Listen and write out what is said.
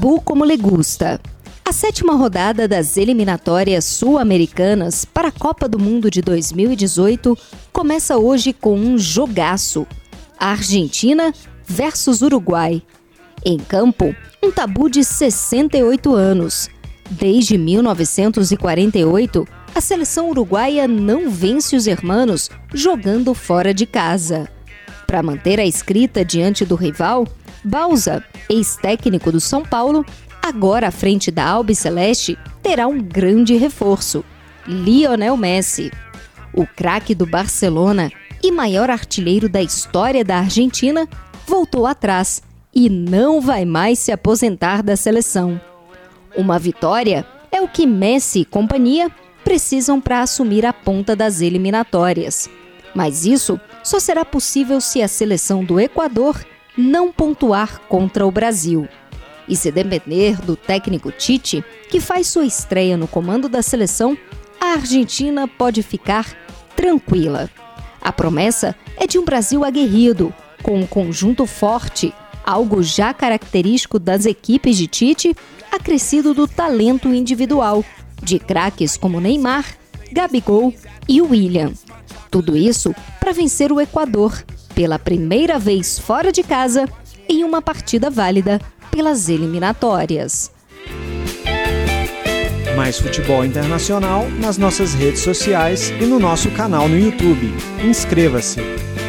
Tabu como le gusta. A sétima rodada das eliminatórias sul-americanas para a Copa do Mundo de 2018 começa hoje com um jogaço. Argentina versus Uruguai. Em campo, um tabu de 68 anos. Desde 1948, a seleção uruguaia não vence os hermanos jogando fora de casa. Para manter a escrita diante do rival, Bausa, ex-técnico do São Paulo, agora à frente da Albi Celeste, terá um grande reforço: Lionel Messi. O craque do Barcelona e maior artilheiro da história da Argentina voltou atrás e não vai mais se aposentar da seleção. Uma vitória é o que Messi e companhia precisam para assumir a ponta das eliminatórias. Mas isso só será possível se a seleção do Equador não pontuar contra o Brasil. E se depender do técnico Tite, que faz sua estreia no comando da seleção, a Argentina pode ficar tranquila. A promessa é de um Brasil aguerrido, com um conjunto forte, algo já característico das equipes de Tite, acrescido do talento individual, de craques como Neymar, Gabigol e William. Tudo isso para vencer o Equador, pela primeira vez fora de casa, em uma partida válida pelas eliminatórias. Mais futebol internacional nas nossas redes sociais e no nosso canal no YouTube. Inscreva-se!